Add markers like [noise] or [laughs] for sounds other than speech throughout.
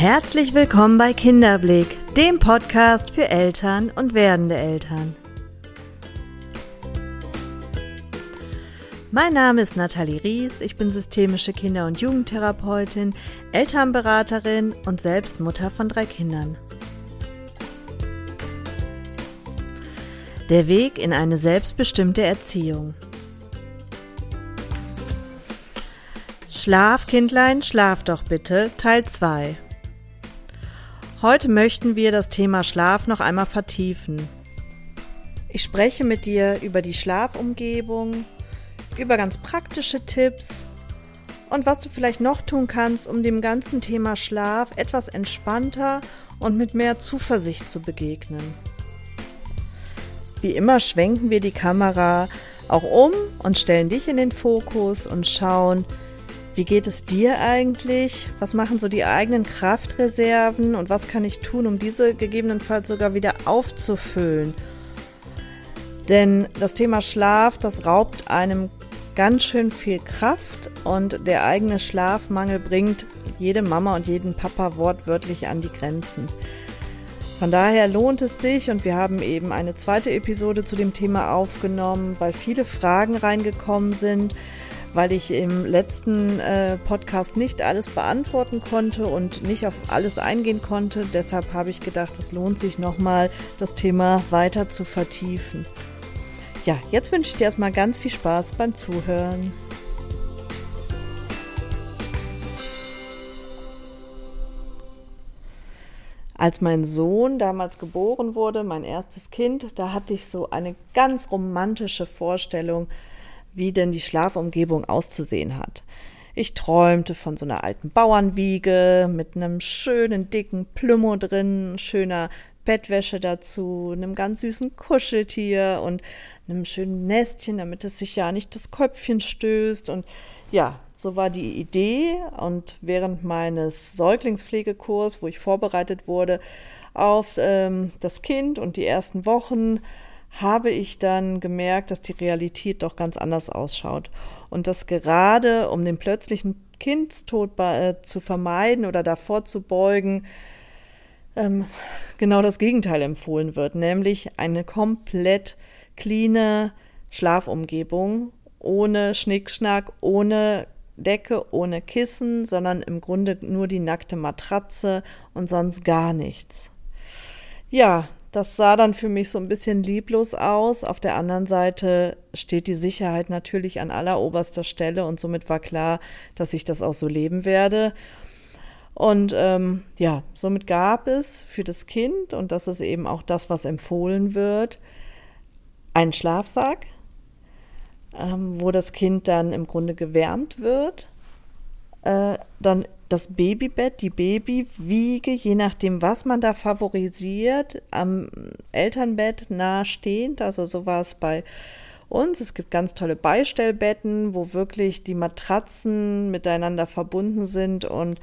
Herzlich willkommen bei Kinderblick, dem Podcast für Eltern und werdende Eltern. Mein Name ist Nathalie Ries, ich bin systemische Kinder- und Jugendtherapeutin, Elternberaterin und selbst Mutter von drei Kindern. Der Weg in eine selbstbestimmte Erziehung. Schlaf, Kindlein, schlaf doch bitte, Teil 2. Heute möchten wir das Thema Schlaf noch einmal vertiefen. Ich spreche mit dir über die Schlafumgebung, über ganz praktische Tipps und was du vielleicht noch tun kannst, um dem ganzen Thema Schlaf etwas entspannter und mit mehr Zuversicht zu begegnen. Wie immer schwenken wir die Kamera auch um und stellen dich in den Fokus und schauen, wie geht es dir eigentlich? Was machen so die eigenen Kraftreserven und was kann ich tun, um diese gegebenenfalls sogar wieder aufzufüllen? Denn das Thema Schlaf, das raubt einem ganz schön viel Kraft und der eigene Schlafmangel bringt jede Mama und jeden Papa wortwörtlich an die Grenzen. Von daher lohnt es sich und wir haben eben eine zweite Episode zu dem Thema aufgenommen, weil viele Fragen reingekommen sind weil ich im letzten äh, Podcast nicht alles beantworten konnte und nicht auf alles eingehen konnte. Deshalb habe ich gedacht, es lohnt sich nochmal, das Thema weiter zu vertiefen. Ja, jetzt wünsche ich dir erstmal ganz viel Spaß beim Zuhören. Als mein Sohn damals geboren wurde, mein erstes Kind, da hatte ich so eine ganz romantische Vorstellung wie denn die Schlafumgebung auszusehen hat. Ich träumte von so einer alten Bauernwiege mit einem schönen dicken Plümo drin, schöner Bettwäsche dazu, einem ganz süßen Kuscheltier und einem schönen Nestchen, damit es sich ja nicht das Köpfchen stößt. Und ja, so war die Idee. Und während meines Säuglingspflegekurs, wo ich vorbereitet wurde auf ähm, das Kind und die ersten Wochen, habe ich dann gemerkt, dass die Realität doch ganz anders ausschaut. Und dass gerade, um den plötzlichen Kindstod äh, zu vermeiden oder davor zu beugen, ähm, genau das Gegenteil empfohlen wird, nämlich eine komplett cleane Schlafumgebung, ohne Schnickschnack, ohne Decke, ohne Kissen, sondern im Grunde nur die nackte Matratze und sonst gar nichts. Ja, das sah dann für mich so ein bisschen lieblos aus. Auf der anderen Seite steht die Sicherheit natürlich an alleroberster Stelle und somit war klar, dass ich das auch so leben werde. Und ähm, ja, somit gab es für das Kind, und das ist eben auch das, was empfohlen wird, einen Schlafsack, ähm, wo das Kind dann im Grunde gewärmt wird. Äh, dann das Babybett, die Babywiege, je nachdem, was man da favorisiert, am Elternbett nahestehend. Also so war es bei uns. Es gibt ganz tolle Beistellbetten, wo wirklich die Matratzen miteinander verbunden sind und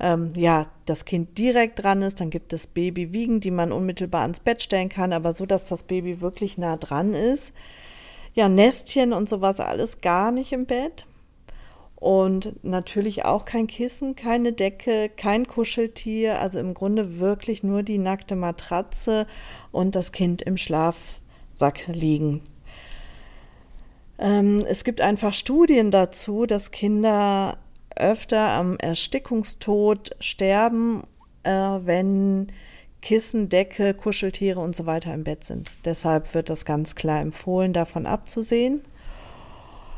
ähm, ja, das Kind direkt dran ist. Dann gibt es Babywiegen, die man unmittelbar ans Bett stellen kann, aber so, dass das Baby wirklich nah dran ist. Ja, Nestchen und sowas alles gar nicht im Bett. Und natürlich auch kein Kissen, keine Decke, kein Kuscheltier, also im Grunde wirklich nur die nackte Matratze und das Kind im Schlafsack liegen. Ähm, es gibt einfach Studien dazu, dass Kinder öfter am Erstickungstod sterben, äh, wenn Kissen, Decke, Kuscheltiere und so weiter im Bett sind. Deshalb wird das ganz klar empfohlen, davon abzusehen.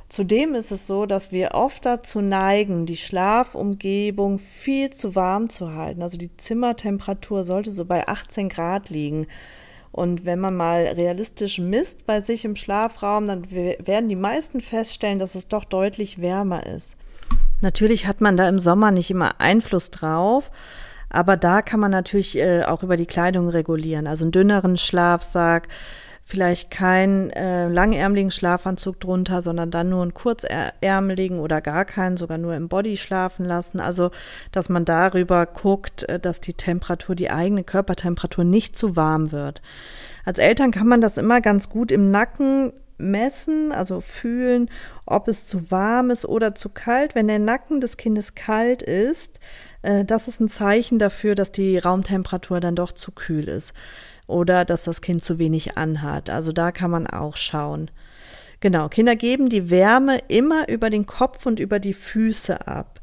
Zudem ist es so, dass wir oft dazu neigen, die Schlafumgebung viel zu warm zu halten. Also die Zimmertemperatur sollte so bei 18 Grad liegen. Und wenn man mal realistisch misst bei sich im Schlafraum, dann werden die meisten feststellen, dass es doch deutlich wärmer ist. Natürlich hat man da im Sommer nicht immer Einfluss drauf, aber da kann man natürlich äh, auch über die Kleidung regulieren. Also einen dünneren Schlafsack, vielleicht keinen äh, langärmeligen Schlafanzug drunter, sondern dann nur einen kurzärmeligen oder gar keinen, sogar nur im Body schlafen lassen. Also, dass man darüber guckt, äh, dass die Temperatur, die eigene Körpertemperatur nicht zu warm wird. Als Eltern kann man das immer ganz gut im Nacken messen, also fühlen, ob es zu warm ist oder zu kalt. Wenn der Nacken des Kindes kalt ist, äh, das ist ein Zeichen dafür, dass die Raumtemperatur dann doch zu kühl ist oder dass das Kind zu wenig anhat. Also da kann man auch schauen. Genau, Kinder geben die Wärme immer über den Kopf und über die Füße ab.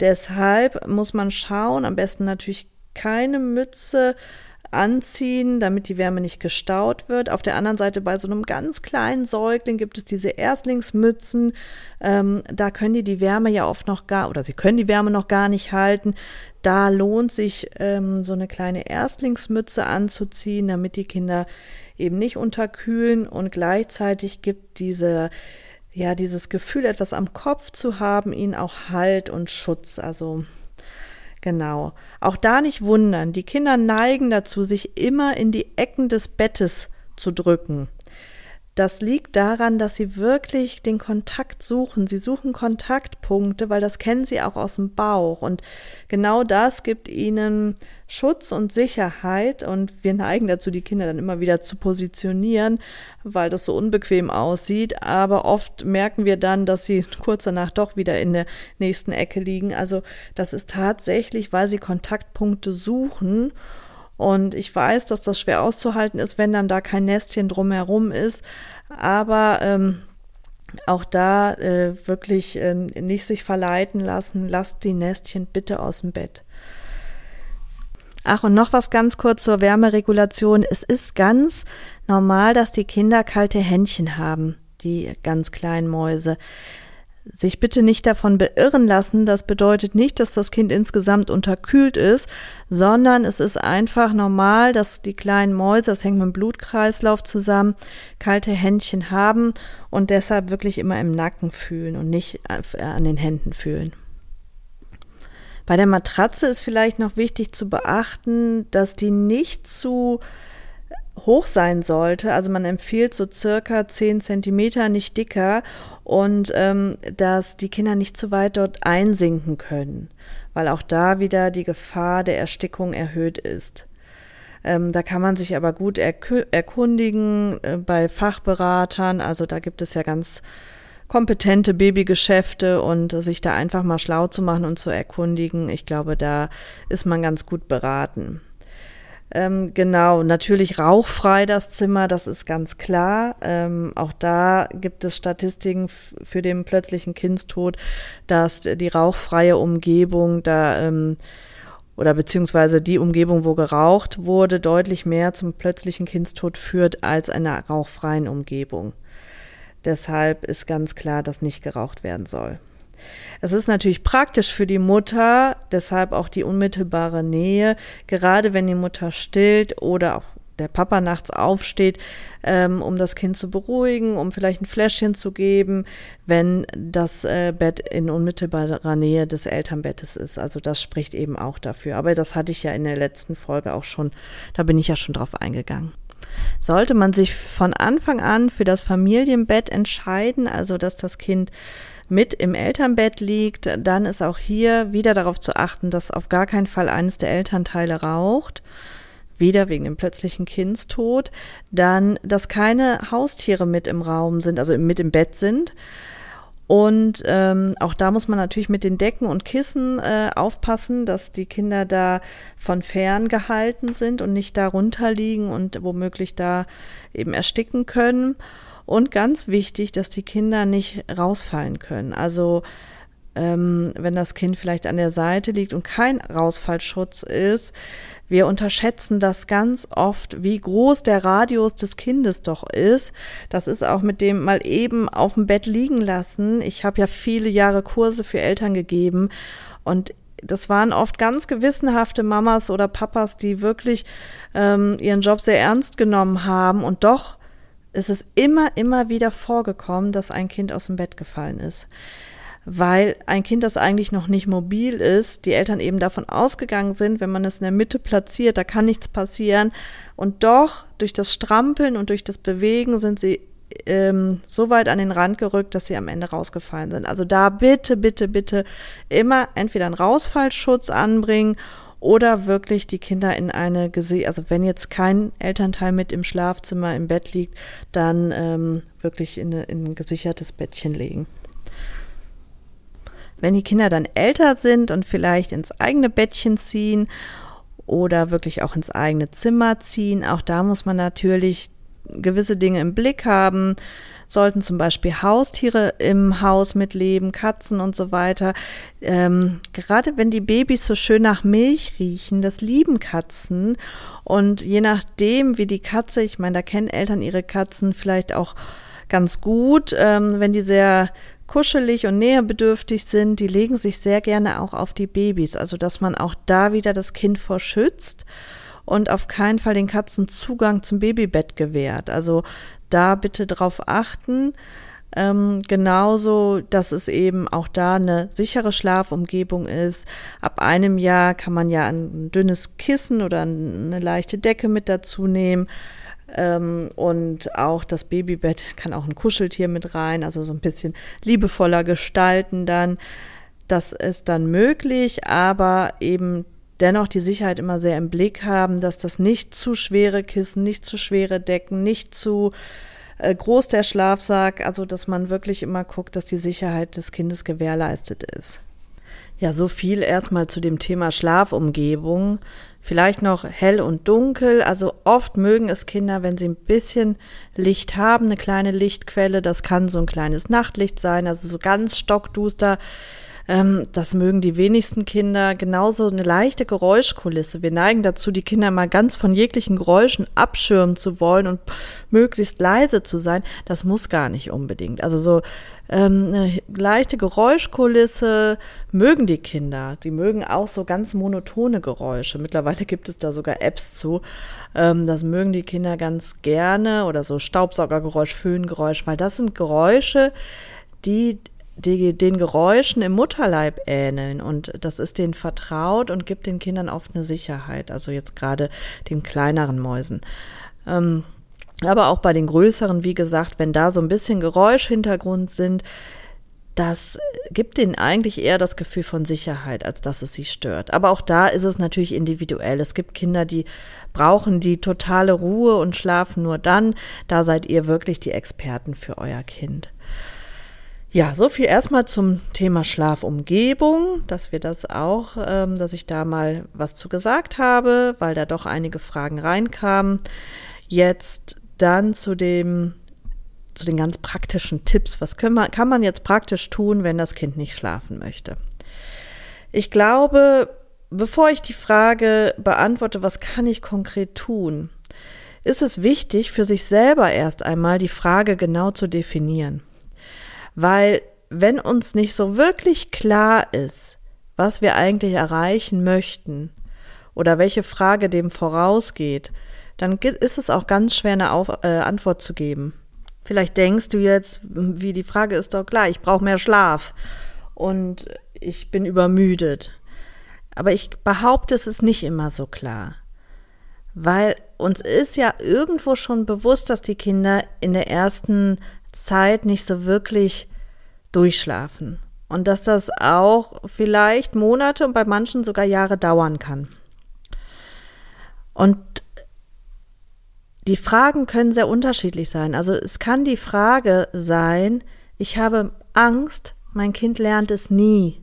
Deshalb muss man schauen, am besten natürlich keine Mütze anziehen, damit die Wärme nicht gestaut wird. Auf der anderen Seite bei so einem ganz kleinen Säugling gibt es diese Erstlingsmützen. Ähm, da können die die Wärme ja oft noch gar, oder sie können die Wärme noch gar nicht halten. Da lohnt sich ähm, so eine kleine Erstlingsmütze anzuziehen, damit die Kinder eben nicht unterkühlen und gleichzeitig gibt diese ja, dieses Gefühl, etwas am Kopf zu haben, ihnen auch Halt und Schutz. Also Genau. Auch da nicht wundern. Die Kinder neigen dazu, sich immer in die Ecken des Bettes zu drücken. Das liegt daran, dass sie wirklich den Kontakt suchen. Sie suchen Kontaktpunkte, weil das kennen sie auch aus dem Bauch. Und genau das gibt ihnen Schutz und Sicherheit. Und wir neigen dazu, die Kinder dann immer wieder zu positionieren, weil das so unbequem aussieht. Aber oft merken wir dann, dass sie kurz danach doch wieder in der nächsten Ecke liegen. Also das ist tatsächlich, weil sie Kontaktpunkte suchen. Und ich weiß, dass das schwer auszuhalten ist, wenn dann da kein Nestchen drumherum ist. Aber ähm, auch da äh, wirklich äh, nicht sich verleiten lassen. Lasst die Nestchen bitte aus dem Bett. Ach, und noch was ganz kurz zur Wärmeregulation. Es ist ganz normal, dass die Kinder kalte Händchen haben, die ganz kleinen Mäuse sich bitte nicht davon beirren lassen. Das bedeutet nicht, dass das Kind insgesamt unterkühlt ist, sondern es ist einfach normal, dass die kleinen Mäuse, das hängt mit dem Blutkreislauf zusammen, kalte Händchen haben und deshalb wirklich immer im Nacken fühlen und nicht an den Händen fühlen. Bei der Matratze ist vielleicht noch wichtig zu beachten, dass die nicht zu hoch sein sollte. Also man empfiehlt so circa 10 Zentimeter, nicht dicker, und ähm, dass die Kinder nicht zu weit dort einsinken können, weil auch da wieder die Gefahr der Erstickung erhöht ist. Ähm, da kann man sich aber gut erkundigen äh, bei Fachberatern. Also da gibt es ja ganz kompetente Babygeschäfte und sich da einfach mal schlau zu machen und zu erkundigen. Ich glaube, da ist man ganz gut beraten. Ähm, genau, natürlich rauchfrei das Zimmer, das ist ganz klar. Ähm, auch da gibt es Statistiken für den plötzlichen Kindstod, dass die rauchfreie Umgebung da ähm, oder beziehungsweise die Umgebung, wo geraucht wurde, deutlich mehr zum plötzlichen Kindstod führt als einer rauchfreien Umgebung. Deshalb ist ganz klar, dass nicht geraucht werden soll. Es ist natürlich praktisch für die Mutter, deshalb auch die unmittelbare Nähe, gerade wenn die Mutter stillt oder auch der Papa nachts aufsteht, ähm, um das Kind zu beruhigen, um vielleicht ein Fläschchen zu geben, wenn das äh, Bett in unmittelbarer Nähe des Elternbettes ist. Also das spricht eben auch dafür. Aber das hatte ich ja in der letzten Folge auch schon, da bin ich ja schon drauf eingegangen. Sollte man sich von Anfang an für das Familienbett entscheiden, also dass das Kind mit im Elternbett liegt, dann ist auch hier wieder darauf zu achten, dass auf gar keinen Fall eines der Elternteile raucht. Wieder wegen dem plötzlichen Kindstod. Dann, dass keine Haustiere mit im Raum sind, also mit im Bett sind. Und ähm, auch da muss man natürlich mit den Decken und Kissen äh, aufpassen, dass die Kinder da von fern gehalten sind und nicht da runterliegen und womöglich da eben ersticken können. Und ganz wichtig, dass die Kinder nicht rausfallen können. Also ähm, wenn das Kind vielleicht an der Seite liegt und kein Rausfallschutz ist, wir unterschätzen das ganz oft, wie groß der Radius des Kindes doch ist. Das ist auch mit dem mal eben auf dem Bett liegen lassen. Ich habe ja viele Jahre Kurse für Eltern gegeben und das waren oft ganz gewissenhafte Mamas oder Papas, die wirklich ähm, ihren Job sehr ernst genommen haben und doch es ist immer, immer wieder vorgekommen, dass ein Kind aus dem Bett gefallen ist. Weil ein Kind, das eigentlich noch nicht mobil ist, die Eltern eben davon ausgegangen sind, wenn man es in der Mitte platziert, da kann nichts passieren. Und doch, durch das Strampeln und durch das Bewegen sind sie ähm, so weit an den Rand gerückt, dass sie am Ende rausgefallen sind. Also da bitte, bitte, bitte immer entweder einen Rausfallschutz anbringen oder wirklich die Kinder in eine, also wenn jetzt kein Elternteil mit im Schlafzimmer im Bett liegt, dann ähm, wirklich in, eine, in ein gesichertes Bettchen legen. Wenn die Kinder dann älter sind und vielleicht ins eigene Bettchen ziehen oder wirklich auch ins eigene Zimmer ziehen, auch da muss man natürlich gewisse Dinge im Blick haben. Sollten zum Beispiel Haustiere im Haus mitleben, Katzen und so weiter. Ähm, gerade wenn die Babys so schön nach Milch riechen, das lieben Katzen. Und je nachdem, wie die Katze, ich meine, da kennen Eltern ihre Katzen vielleicht auch ganz gut, ähm, wenn die sehr kuschelig und näherbedürftig sind, die legen sich sehr gerne auch auf die Babys. Also dass man auch da wieder das Kind vor schützt und auf keinen Fall den Katzen Zugang zum Babybett gewährt. Also da bitte drauf achten. Ähm, genauso, dass es eben auch da eine sichere Schlafumgebung ist. Ab einem Jahr kann man ja ein dünnes Kissen oder eine leichte Decke mit dazu nehmen. Ähm, und auch das Babybett kann auch ein Kuscheltier mit rein, also so ein bisschen liebevoller gestalten dann. Das ist dann möglich, aber eben dennoch die Sicherheit immer sehr im Blick haben, dass das nicht zu schwere Kissen, nicht zu schwere Decken, nicht zu äh, groß der Schlafsack, also dass man wirklich immer guckt, dass die Sicherheit des Kindes gewährleistet ist. Ja, so viel erstmal zu dem Thema Schlafumgebung. Vielleicht noch hell und dunkel. Also oft mögen es Kinder, wenn sie ein bisschen Licht haben, eine kleine Lichtquelle. Das kann so ein kleines Nachtlicht sein, also so ganz stockduster ähm, das mögen die wenigsten Kinder. Genauso eine leichte Geräuschkulisse. Wir neigen dazu, die Kinder mal ganz von jeglichen Geräuschen abschirmen zu wollen und möglichst leise zu sein. Das muss gar nicht unbedingt. Also so ähm, eine leichte Geräuschkulisse mögen die Kinder. Die mögen auch so ganz monotone Geräusche. Mittlerweile [laughs] gibt es da sogar Apps zu. Ähm, das mögen die Kinder ganz gerne oder so Staubsaugergeräusch, Föhngeräusch, weil das sind Geräusche, die die den Geräuschen im Mutterleib ähneln und das ist denen vertraut und gibt den Kindern oft eine Sicherheit, also jetzt gerade den kleineren Mäusen. Ähm, aber auch bei den größeren, wie gesagt, wenn da so ein bisschen Geräuschhintergrund sind, das gibt denen eigentlich eher das Gefühl von Sicherheit, als dass es sie stört. Aber auch da ist es natürlich individuell. Es gibt Kinder, die brauchen die totale Ruhe und schlafen nur dann. Da seid ihr wirklich die Experten für euer Kind. Ja, so viel erstmal zum Thema Schlafumgebung, dass wir das auch, ähm, dass ich da mal was zu gesagt habe, weil da doch einige Fragen reinkamen. Jetzt dann zu dem, zu den ganz praktischen Tipps. Was man, kann man jetzt praktisch tun, wenn das Kind nicht schlafen möchte? Ich glaube, bevor ich die Frage beantworte, was kann ich konkret tun, ist es wichtig, für sich selber erst einmal die Frage genau zu definieren. Weil wenn uns nicht so wirklich klar ist, was wir eigentlich erreichen möchten oder welche Frage dem vorausgeht, dann ist es auch ganz schwer eine Auf äh, Antwort zu geben. Vielleicht denkst du jetzt, wie die Frage ist doch klar, ich brauche mehr Schlaf und ich bin übermüdet. Aber ich behaupte, es ist nicht immer so klar. Weil uns ist ja irgendwo schon bewusst, dass die Kinder in der ersten Zeit nicht so wirklich durchschlafen. Und dass das auch vielleicht Monate und bei manchen sogar Jahre dauern kann. Und die Fragen können sehr unterschiedlich sein. Also es kann die Frage sein, ich habe Angst, mein Kind lernt es nie.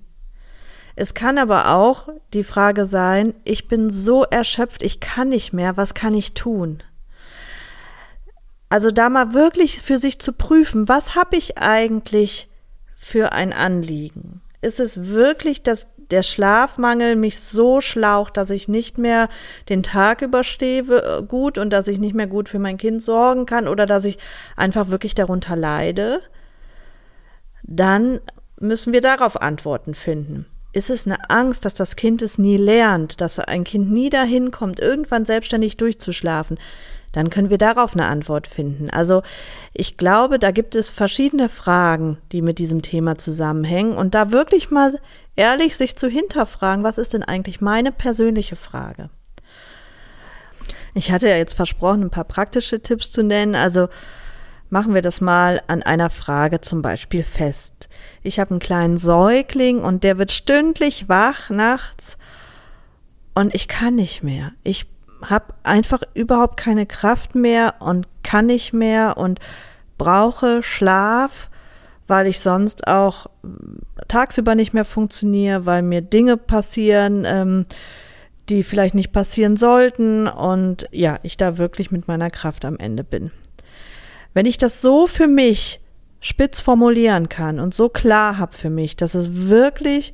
Es kann aber auch die Frage sein, ich bin so erschöpft, ich kann nicht mehr, was kann ich tun? Also da mal wirklich für sich zu prüfen, was habe ich eigentlich für ein Anliegen? Ist es wirklich, dass der Schlafmangel mich so schlaucht, dass ich nicht mehr den Tag überstehe äh, gut und dass ich nicht mehr gut für mein Kind sorgen kann oder dass ich einfach wirklich darunter leide? Dann müssen wir darauf Antworten finden. Ist es eine Angst, dass das Kind es nie lernt, dass ein Kind nie dahin kommt, irgendwann selbstständig durchzuschlafen? Dann können wir darauf eine Antwort finden. Also ich glaube, da gibt es verschiedene Fragen, die mit diesem Thema zusammenhängen und da wirklich mal ehrlich sich zu hinterfragen, was ist denn eigentlich meine persönliche Frage? Ich hatte ja jetzt versprochen, ein paar praktische Tipps zu nennen. Also machen wir das mal an einer Frage zum Beispiel fest. Ich habe einen kleinen Säugling und der wird stündlich wach nachts und ich kann nicht mehr. Ich habe einfach überhaupt keine Kraft mehr und kann nicht mehr und brauche Schlaf, weil ich sonst auch tagsüber nicht mehr funktioniere, weil mir Dinge passieren, ähm, die vielleicht nicht passieren sollten und ja, ich da wirklich mit meiner Kraft am Ende bin. Wenn ich das so für mich spitz formulieren kann und so klar habe für mich, dass es wirklich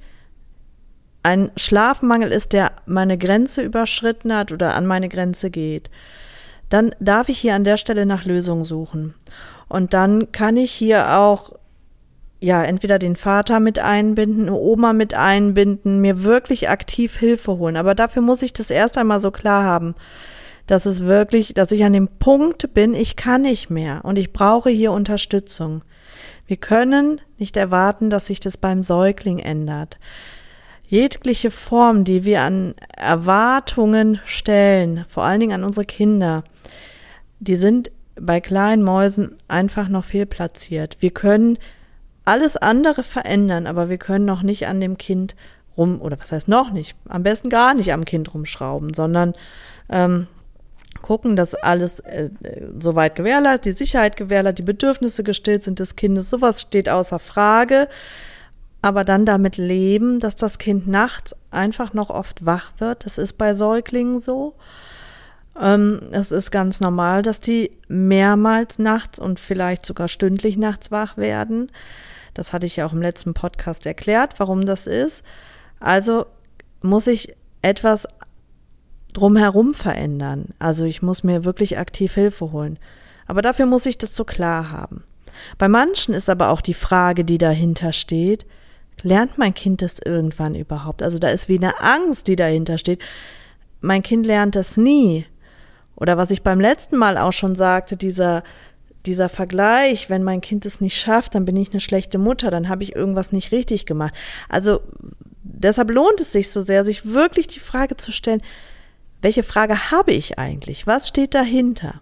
ein Schlafmangel ist, der meine Grenze überschritten hat oder an meine Grenze geht, dann darf ich hier an der Stelle nach Lösungen suchen. Und dann kann ich hier auch ja, entweder den Vater mit einbinden, Oma mit einbinden, mir wirklich aktiv Hilfe holen. Aber dafür muss ich das erst einmal so klar haben, dass es wirklich, dass ich an dem Punkt bin, ich kann nicht mehr und ich brauche hier Unterstützung. Wir können nicht erwarten, dass sich das beim Säugling ändert. Jegliche Form, die wir an Erwartungen stellen, vor allen Dingen an unsere Kinder, die sind bei kleinen Mäusen einfach noch fehlplatziert. Wir können alles andere verändern, aber wir können noch nicht an dem Kind rum, oder was heißt noch nicht, am besten gar nicht am Kind rumschrauben, sondern ähm, gucken, dass alles äh, soweit gewährleistet, die Sicherheit gewährleistet, die Bedürfnisse gestillt sind des Kindes, sowas steht außer Frage. Aber dann damit leben, dass das Kind nachts einfach noch oft wach wird. Das ist bei Säuglingen so. Ähm, es ist ganz normal, dass die mehrmals nachts und vielleicht sogar stündlich nachts wach werden. Das hatte ich ja auch im letzten Podcast erklärt, warum das ist. Also muss ich etwas drumherum verändern. Also ich muss mir wirklich aktiv Hilfe holen. Aber dafür muss ich das so klar haben. Bei manchen ist aber auch die Frage, die dahinter steht, lernt mein Kind das irgendwann überhaupt? Also da ist wie eine Angst, die dahinter steht. Mein Kind lernt das nie. Oder was ich beim letzten Mal auch schon sagte, dieser dieser Vergleich, wenn mein Kind es nicht schafft, dann bin ich eine schlechte Mutter, dann habe ich irgendwas nicht richtig gemacht. Also deshalb lohnt es sich so sehr, sich wirklich die Frage zu stellen, welche Frage habe ich eigentlich? Was steht dahinter?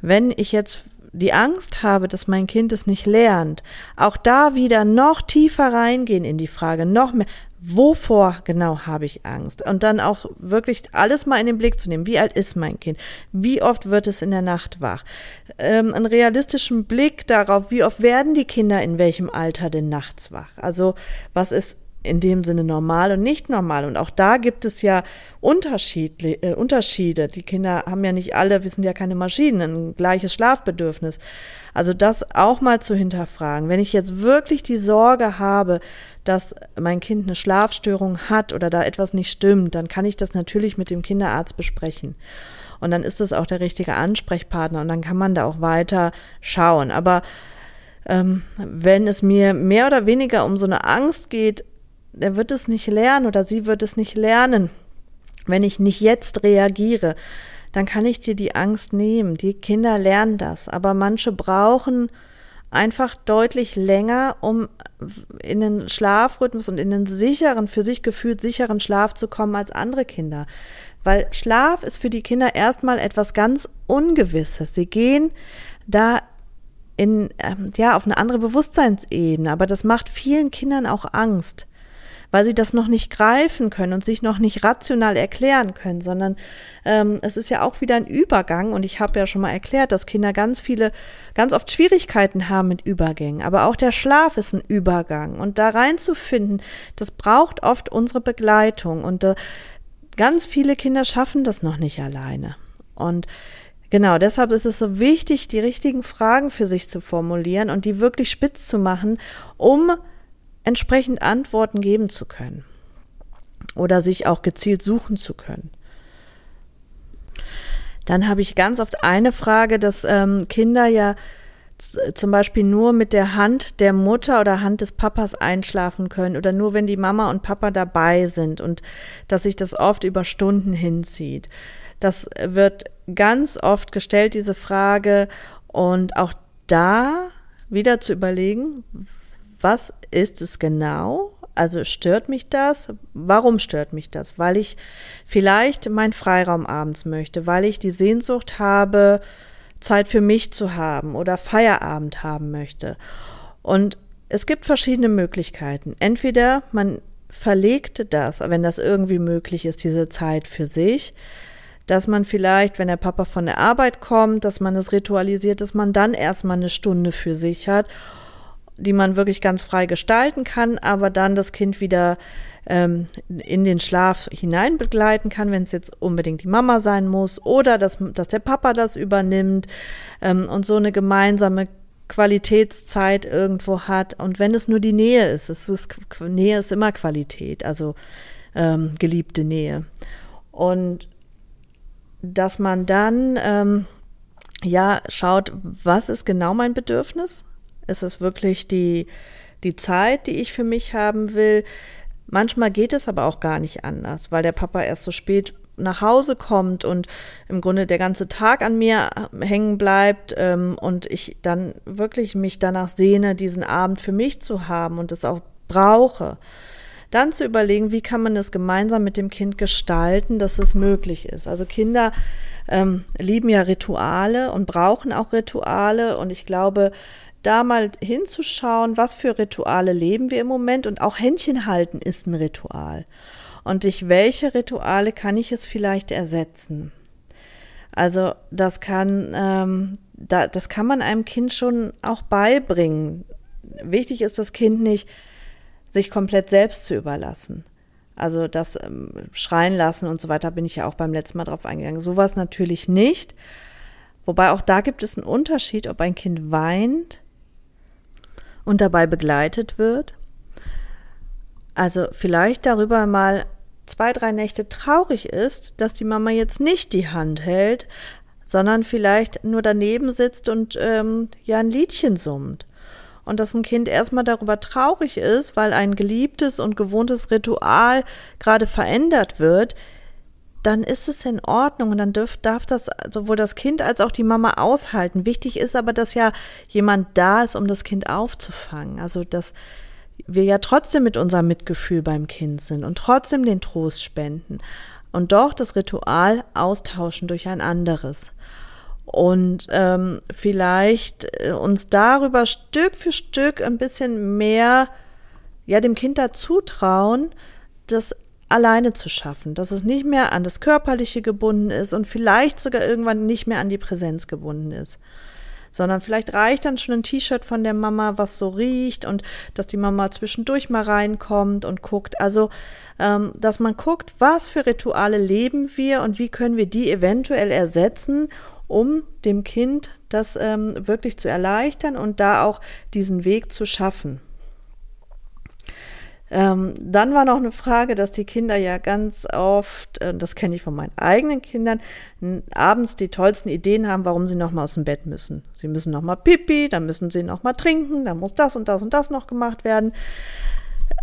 Wenn ich jetzt die Angst habe, dass mein Kind es nicht lernt, auch da wieder noch tiefer reingehen in die Frage, noch mehr, wovor genau habe ich Angst? Und dann auch wirklich alles mal in den Blick zu nehmen. Wie alt ist mein Kind? Wie oft wird es in der Nacht wach? Ähm, einen realistischen Blick darauf, wie oft werden die Kinder in welchem Alter denn nachts wach? Also was ist in dem Sinne normal und nicht normal. Und auch da gibt es ja Unterschied, äh, Unterschiede. Die Kinder haben ja nicht alle, wir sind ja keine Maschinen, ein gleiches Schlafbedürfnis. Also das auch mal zu hinterfragen. Wenn ich jetzt wirklich die Sorge habe, dass mein Kind eine Schlafstörung hat oder da etwas nicht stimmt, dann kann ich das natürlich mit dem Kinderarzt besprechen. Und dann ist das auch der richtige Ansprechpartner und dann kann man da auch weiter schauen. Aber ähm, wenn es mir mehr oder weniger um so eine Angst geht, er wird es nicht lernen oder sie wird es nicht lernen, wenn ich nicht jetzt reagiere, dann kann ich dir die Angst nehmen. Die Kinder lernen das, aber manche brauchen einfach deutlich länger, um in den Schlafrhythmus und in den sicheren, für sich gefühlt sicheren Schlaf zu kommen als andere Kinder. Weil Schlaf ist für die Kinder erstmal etwas ganz Ungewisses. Sie gehen da in, ähm, ja, auf eine andere Bewusstseinsebene, aber das macht vielen Kindern auch Angst weil sie das noch nicht greifen können und sich noch nicht rational erklären können, sondern ähm, es ist ja auch wieder ein Übergang und ich habe ja schon mal erklärt, dass Kinder ganz viele, ganz oft Schwierigkeiten haben mit Übergängen, aber auch der Schlaf ist ein Übergang und da reinzufinden, das braucht oft unsere Begleitung und äh, ganz viele Kinder schaffen das noch nicht alleine und Genau, deshalb ist es so wichtig, die richtigen Fragen für sich zu formulieren und die wirklich spitz zu machen, um entsprechend Antworten geben zu können oder sich auch gezielt suchen zu können. Dann habe ich ganz oft eine Frage, dass ähm, Kinder ja zum Beispiel nur mit der Hand der Mutter oder Hand des Papas einschlafen können oder nur wenn die Mama und Papa dabei sind und dass sich das oft über Stunden hinzieht. Das wird ganz oft gestellt, diese Frage, und auch da wieder zu überlegen, was ist es genau? Also stört mich das? Warum stört mich das? Weil ich vielleicht meinen Freiraum abends möchte, weil ich die Sehnsucht habe, Zeit für mich zu haben oder Feierabend haben möchte. Und es gibt verschiedene Möglichkeiten. Entweder man verlegt das, wenn das irgendwie möglich ist, diese Zeit für sich, dass man vielleicht, wenn der Papa von der Arbeit kommt, dass man es ritualisiert, dass man dann erstmal eine Stunde für sich hat, die man wirklich ganz frei gestalten kann, aber dann das Kind wieder ähm, in den Schlaf hinein begleiten kann, wenn es jetzt unbedingt die Mama sein muss oder dass, dass der Papa das übernimmt ähm, und so eine gemeinsame Qualitätszeit irgendwo hat. Und wenn es nur die Nähe ist, es ist Nähe ist immer Qualität, also ähm, geliebte Nähe. Und dass man dann ähm, ja schaut, was ist genau mein Bedürfnis? Ist es wirklich die, die Zeit, die ich für mich haben will? Manchmal geht es aber auch gar nicht anders, weil der Papa erst so spät nach Hause kommt und im Grunde der ganze Tag an mir hängen bleibt ähm, und ich dann wirklich mich danach sehne, diesen Abend für mich zu haben und es auch brauche. Dann zu überlegen, wie kann man es gemeinsam mit dem Kind gestalten, dass es möglich ist. Also Kinder ähm, lieben ja Rituale und brauchen auch Rituale und ich glaube, da mal hinzuschauen, was für Rituale leben wir im Moment und auch Händchen halten ist ein Ritual. Und durch welche Rituale kann ich es vielleicht ersetzen? Also das kann, ähm, da, das kann man einem Kind schon auch beibringen. Wichtig ist das Kind nicht, sich komplett selbst zu überlassen. Also das ähm, Schreien lassen und so weiter bin ich ja auch beim letzten Mal drauf eingegangen. Sowas natürlich nicht. Wobei auch da gibt es einen Unterschied, ob ein Kind weint und dabei begleitet wird. Also vielleicht darüber mal zwei, drei Nächte traurig ist, dass die Mama jetzt nicht die Hand hält, sondern vielleicht nur daneben sitzt und ähm, ja ein Liedchen summt. Und dass ein Kind erstmal darüber traurig ist, weil ein geliebtes und gewohntes Ritual gerade verändert wird, dann ist es in Ordnung und dann dürf, darf das sowohl das Kind als auch die Mama aushalten. Wichtig ist aber, dass ja jemand da ist, um das Kind aufzufangen. Also, dass wir ja trotzdem mit unserem Mitgefühl beim Kind sind und trotzdem den Trost spenden und doch das Ritual austauschen durch ein anderes. Und ähm, vielleicht äh, uns darüber Stück für Stück ein bisschen mehr ja dem Kind dazu trauen, das alleine zu schaffen, dass es nicht mehr an das Körperliche gebunden ist und vielleicht sogar irgendwann nicht mehr an die Präsenz gebunden ist. Sondern vielleicht reicht dann schon ein T-Shirt von der Mama, was so riecht und dass die Mama zwischendurch mal reinkommt und guckt. Also, ähm, dass man guckt, was für Rituale leben wir und wie können wir die eventuell ersetzen, um dem Kind das ähm, wirklich zu erleichtern und da auch diesen Weg zu schaffen. Ähm, dann war noch eine Frage, dass die Kinder ja ganz oft, äh, das kenne ich von meinen eigenen Kindern, abends die tollsten Ideen haben, warum sie nochmal aus dem Bett müssen. Sie müssen nochmal pipi, dann müssen sie nochmal trinken, dann muss das und das und das noch gemacht werden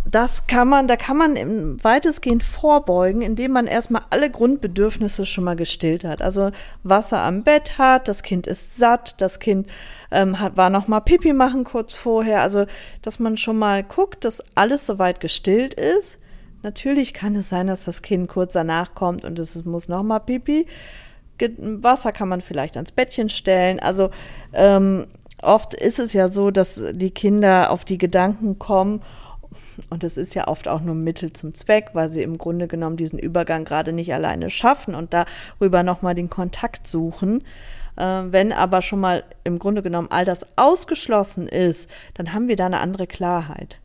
das kann man, da kann man weitestgehend vorbeugen, indem man erstmal alle Grundbedürfnisse schon mal gestillt hat. Also Wasser am Bett hat, das Kind ist satt, das Kind ähm, hat, war noch mal Pipi machen kurz vorher. Also, dass man schon mal guckt, dass alles soweit gestillt ist. Natürlich kann es sein, dass das Kind kurz danach kommt und es muss noch mal Pipi. Wasser kann man vielleicht ans Bettchen stellen. Also ähm, oft ist es ja so, dass die Kinder auf die Gedanken kommen und das ist ja oft auch nur Mittel zum Zweck, weil sie im Grunde genommen diesen Übergang gerade nicht alleine schaffen und darüber nochmal den Kontakt suchen. Äh, wenn aber schon mal im Grunde genommen all das ausgeschlossen ist, dann haben wir da eine andere Klarheit.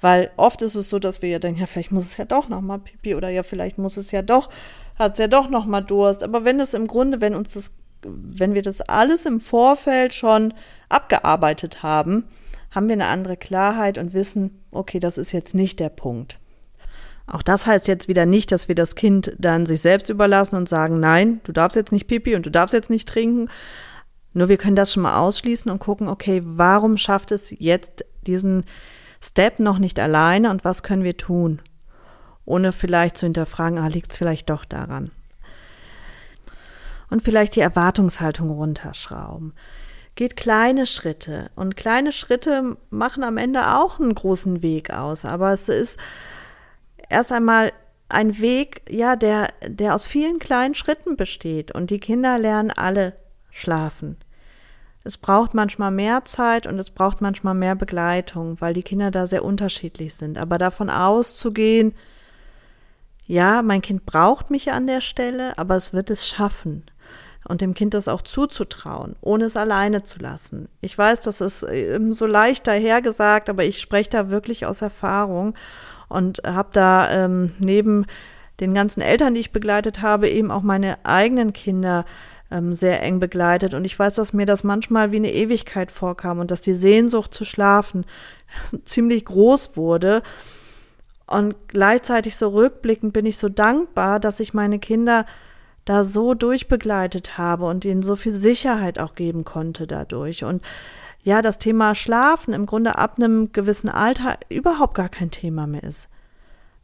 Weil oft ist es so, dass wir ja denken, ja, vielleicht muss es ja doch nochmal Pipi oder ja, vielleicht muss es ja doch, hat es ja doch nochmal Durst. Aber wenn es im Grunde, wenn uns das, wenn wir das alles im Vorfeld schon abgearbeitet haben, haben wir eine andere Klarheit und wissen, okay, das ist jetzt nicht der Punkt. Auch das heißt jetzt wieder nicht, dass wir das Kind dann sich selbst überlassen und sagen, nein, du darfst jetzt nicht pipi und du darfst jetzt nicht trinken. Nur wir können das schon mal ausschließen und gucken, okay, warum schafft es jetzt diesen Step noch nicht alleine und was können wir tun? Ohne vielleicht zu hinterfragen, ah, liegt es vielleicht doch daran. Und vielleicht die Erwartungshaltung runterschrauben geht kleine Schritte. Und kleine Schritte machen am Ende auch einen großen Weg aus. Aber es ist erst einmal ein Weg, ja, der, der aus vielen kleinen Schritten besteht. Und die Kinder lernen alle schlafen. Es braucht manchmal mehr Zeit und es braucht manchmal mehr Begleitung, weil die Kinder da sehr unterschiedlich sind. Aber davon auszugehen, ja, mein Kind braucht mich an der Stelle, aber es wird es schaffen. Und dem Kind das auch zuzutrauen, ohne es alleine zu lassen. Ich weiß, das ist ähm, so leicht dahergesagt, aber ich spreche da wirklich aus Erfahrung und habe da ähm, neben den ganzen Eltern, die ich begleitet habe, eben auch meine eigenen Kinder ähm, sehr eng begleitet. Und ich weiß, dass mir das manchmal wie eine Ewigkeit vorkam und dass die Sehnsucht zu schlafen [laughs] ziemlich groß wurde. Und gleichzeitig so rückblickend bin ich so dankbar, dass ich meine Kinder da so durchbegleitet habe und ihnen so viel Sicherheit auch geben konnte dadurch. Und ja, das Thema Schlafen im Grunde ab einem gewissen Alter überhaupt gar kein Thema mehr ist.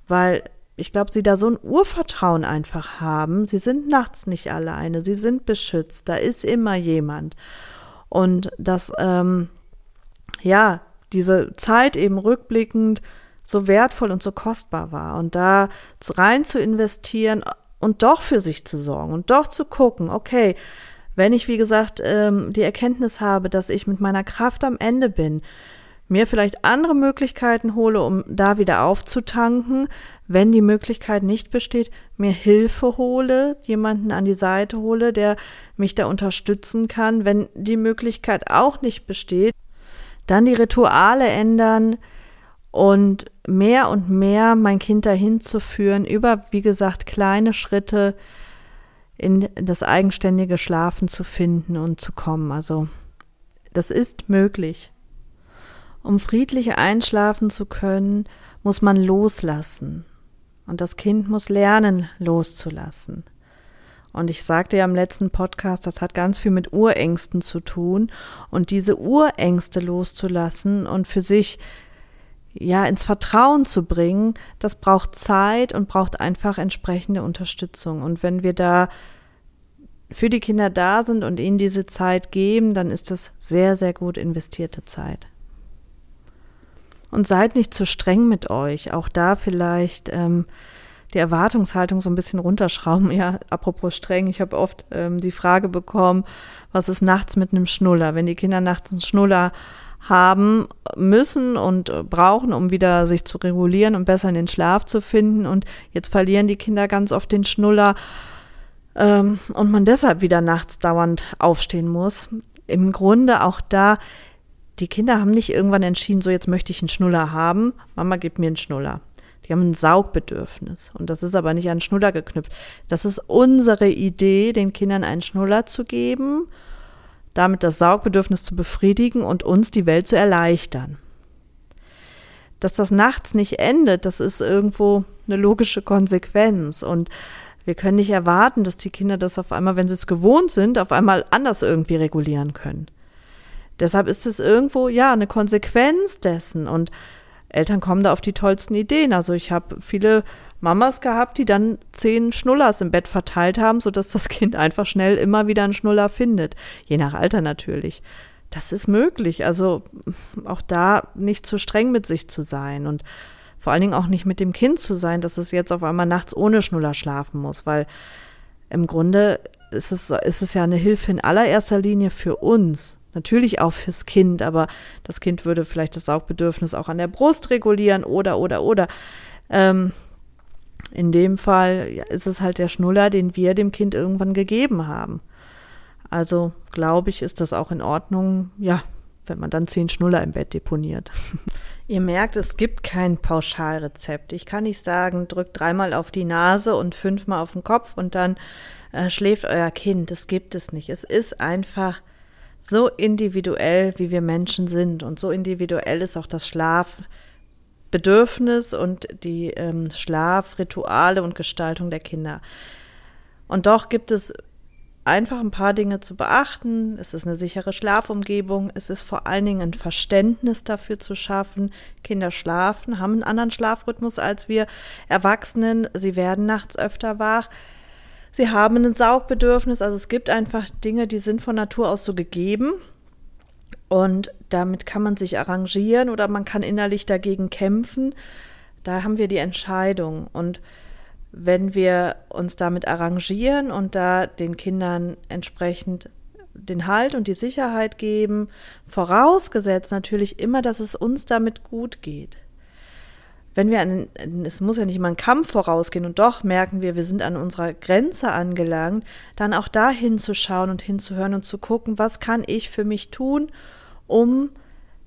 Weil ich glaube, sie da so ein Urvertrauen einfach haben. Sie sind nachts nicht alleine, sie sind beschützt, da ist immer jemand. Und dass, ähm, ja, diese Zeit eben rückblickend so wertvoll und so kostbar war. Und da rein zu investieren und doch für sich zu sorgen und doch zu gucken, okay, wenn ich, wie gesagt, ähm, die Erkenntnis habe, dass ich mit meiner Kraft am Ende bin, mir vielleicht andere Möglichkeiten hole, um da wieder aufzutanken, wenn die Möglichkeit nicht besteht, mir Hilfe hole, jemanden an die Seite hole, der mich da unterstützen kann, wenn die Möglichkeit auch nicht besteht, dann die Rituale ändern und mehr und mehr mein Kind dahin zu führen, über, wie gesagt, kleine Schritte in das eigenständige Schlafen zu finden und zu kommen. Also, das ist möglich. Um friedlich einschlafen zu können, muss man loslassen. Und das Kind muss lernen, loszulassen. Und ich sagte ja im letzten Podcast, das hat ganz viel mit Urängsten zu tun. Und diese Urängste loszulassen und für sich ja ins Vertrauen zu bringen, das braucht Zeit und braucht einfach entsprechende Unterstützung. Und wenn wir da für die Kinder da sind und ihnen diese Zeit geben, dann ist das sehr, sehr gut investierte Zeit. Und seid nicht zu streng mit euch. Auch da vielleicht ähm, die Erwartungshaltung so ein bisschen runterschrauben. Ja, apropos streng, ich habe oft ähm, die Frage bekommen, was ist nachts mit einem Schnuller? Wenn die Kinder nachts einen Schnuller haben müssen und brauchen, um wieder sich zu regulieren und besser in den Schlaf zu finden. Und jetzt verlieren die Kinder ganz oft den Schnuller ähm, und man deshalb wieder nachts dauernd aufstehen muss. Im Grunde auch da die Kinder haben nicht irgendwann entschieden, so jetzt möchte ich einen Schnuller haben. Mama gibt mir einen Schnuller. Die haben ein Saugbedürfnis. Und das ist aber nicht an Schnuller geknüpft. Das ist unsere Idee, den Kindern einen Schnuller zu geben, damit das Saugbedürfnis zu befriedigen und uns die Welt zu erleichtern. Dass das nachts nicht endet, das ist irgendwo eine logische Konsequenz. Und wir können nicht erwarten, dass die Kinder das auf einmal, wenn sie es gewohnt sind, auf einmal anders irgendwie regulieren können. Deshalb ist es irgendwo ja eine Konsequenz dessen und Eltern kommen da auf die tollsten Ideen. Also ich habe viele Mamas gehabt, die dann zehn Schnullers im Bett verteilt haben, sodass das [laughs] Kind einfach schnell immer wieder einen Schnuller findet. Je nach Alter natürlich. Das ist möglich. Also auch da nicht zu streng mit sich zu sein und vor allen Dingen auch nicht mit dem Kind zu sein, dass es jetzt auf einmal nachts ohne Schnuller schlafen muss, weil im Grunde ist es, ist es ja eine Hilfe in allererster Linie für uns natürlich auch fürs Kind, aber das Kind würde vielleicht das Saugbedürfnis auch an der Brust regulieren oder, oder, oder. Ähm, in dem Fall ist es halt der Schnuller, den wir dem Kind irgendwann gegeben haben. Also glaube ich, ist das auch in Ordnung, ja, wenn man dann zehn Schnuller im Bett deponiert. [laughs] Ihr merkt, es gibt kein Pauschalrezept. Ich kann nicht sagen, drückt dreimal auf die Nase und fünfmal auf den Kopf und dann äh, schläft euer Kind. Das gibt es nicht. Es ist einfach so individuell, wie wir Menschen sind. Und so individuell ist auch das Schlafbedürfnis und die ähm, Schlafrituale und Gestaltung der Kinder. Und doch gibt es einfach ein paar Dinge zu beachten. Es ist eine sichere Schlafumgebung. Es ist vor allen Dingen ein Verständnis dafür zu schaffen. Kinder schlafen, haben einen anderen Schlafrhythmus als wir Erwachsenen. Sie werden nachts öfter wach. Sie haben ein Saugbedürfnis, also es gibt einfach Dinge, die sind von Natur aus so gegeben. Und damit kann man sich arrangieren oder man kann innerlich dagegen kämpfen. Da haben wir die Entscheidung. Und wenn wir uns damit arrangieren und da den Kindern entsprechend den Halt und die Sicherheit geben, vorausgesetzt natürlich immer, dass es uns damit gut geht. Wenn wir an, es muss ja nicht immer ein Kampf vorausgehen und doch merken wir, wir sind an unserer Grenze angelangt, dann auch da hinzuschauen und hinzuhören und zu gucken, was kann ich für mich tun, um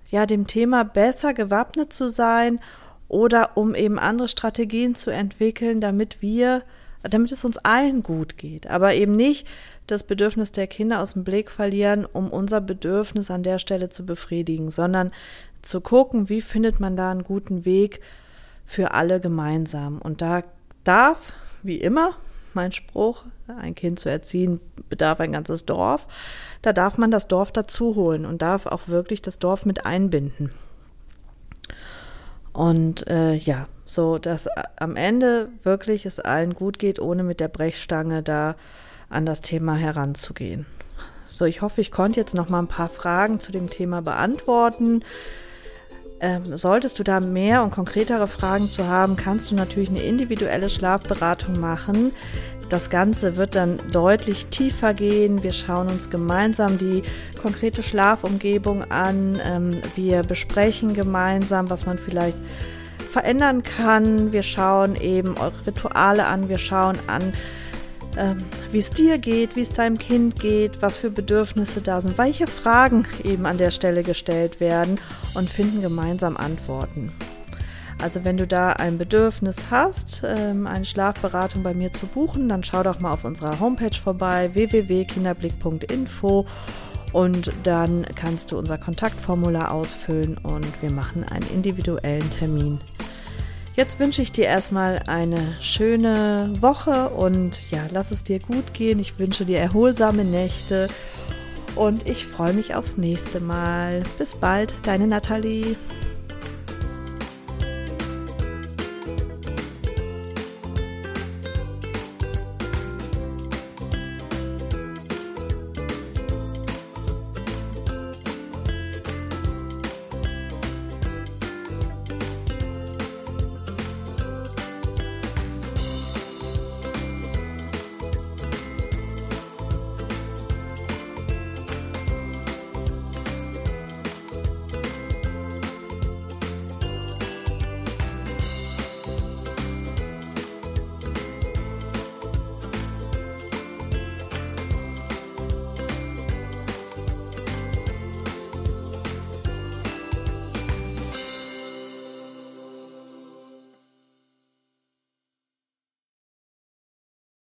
ja dem Thema besser gewappnet zu sein oder um eben andere Strategien zu entwickeln, damit wir damit es uns allen gut geht, aber eben nicht das Bedürfnis der Kinder aus dem Blick verlieren, um unser Bedürfnis an der Stelle zu befriedigen, sondern zu gucken, wie findet man da einen guten Weg für alle gemeinsam. Und da darf, wie immer, mein Spruch, ein Kind zu erziehen bedarf ein ganzes Dorf, da darf man das Dorf dazu holen und darf auch wirklich das Dorf mit einbinden. Und äh, ja, so dass am Ende wirklich es allen gut geht, ohne mit der Brechstange da an das Thema heranzugehen. So, ich hoffe, ich konnte jetzt noch mal ein paar Fragen zu dem Thema beantworten. Ähm, solltest du da mehr und konkretere Fragen zu haben, kannst du natürlich eine individuelle Schlafberatung machen. Das Ganze wird dann deutlich tiefer gehen. Wir schauen uns gemeinsam die konkrete Schlafumgebung an. Ähm, wir besprechen gemeinsam, was man vielleicht verändern kann. Wir schauen eben eure Rituale an, wir schauen an, wie es dir geht, wie es deinem Kind geht, was für Bedürfnisse da sind, welche Fragen eben an der Stelle gestellt werden und finden gemeinsam Antworten. Also wenn du da ein Bedürfnis hast, ähm, eine Schlafberatung bei mir zu buchen, dann schau doch mal auf unserer Homepage vorbei www.kinderblick.info und dann kannst du unser Kontaktformular ausfüllen und wir machen einen individuellen Termin. Jetzt wünsche ich dir erstmal eine schöne Woche und ja, lass es dir gut gehen. Ich wünsche dir erholsame Nächte und ich freue mich aufs nächste Mal. Bis bald, deine Nathalie.